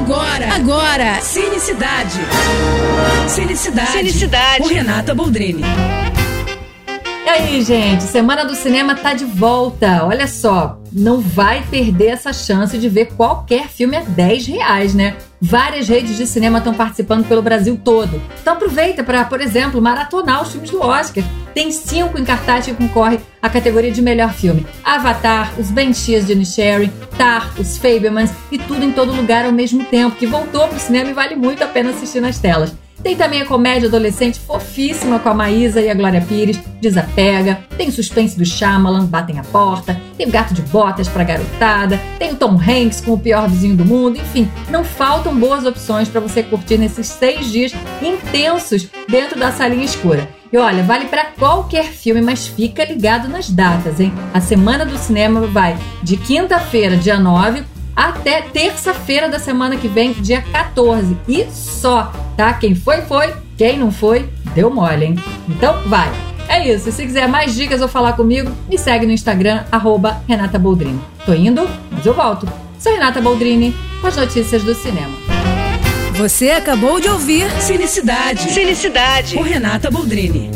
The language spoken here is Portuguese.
Agora, agora, Cinecidade. Cinecidade. Cinecidade. Com Renata Boldrini. Aí, gente, Semana do Cinema tá de volta. Olha só, não vai perder essa chance de ver qualquer filme a 10 reais, né? Várias redes de cinema estão participando pelo Brasil todo. Então aproveita para, por exemplo, maratonar os filmes do Oscar. Tem cinco em cartaz que concorre à categoria de melhor filme. Avatar, Os Banshees de Inisherin, Tar, Os Fablemans e tudo em todo lugar ao mesmo tempo, que voltou pro cinema e vale muito a pena assistir nas telas. Tem também a comédia adolescente fofíssima com a Maísa e a Glória Pires, Desapega. Tem o suspense do Shyamalan, Batem a Porta. Tem o Gato de Botas pra garotada. Tem o Tom Hanks com o pior vizinho do mundo. Enfim, não faltam boas opções para você curtir nesses seis dias intensos dentro da salinha escura. E olha, vale para qualquer filme, mas fica ligado nas datas, hein? A Semana do Cinema vai de quinta-feira, dia 9, até terça-feira da semana que vem, dia 14. E só, tá? Quem foi, foi. Quem não foi, deu mole, hein? Então, vai! É isso. Se quiser mais dicas ou falar comigo, me segue no Instagram, arroba Renata Boldrini. Tô indo, mas eu volto. Sou Renata Boldrini, com as notícias do cinema. Você acabou de ouvir Cinecidade. Cinecidade. Com Renata Boldrini.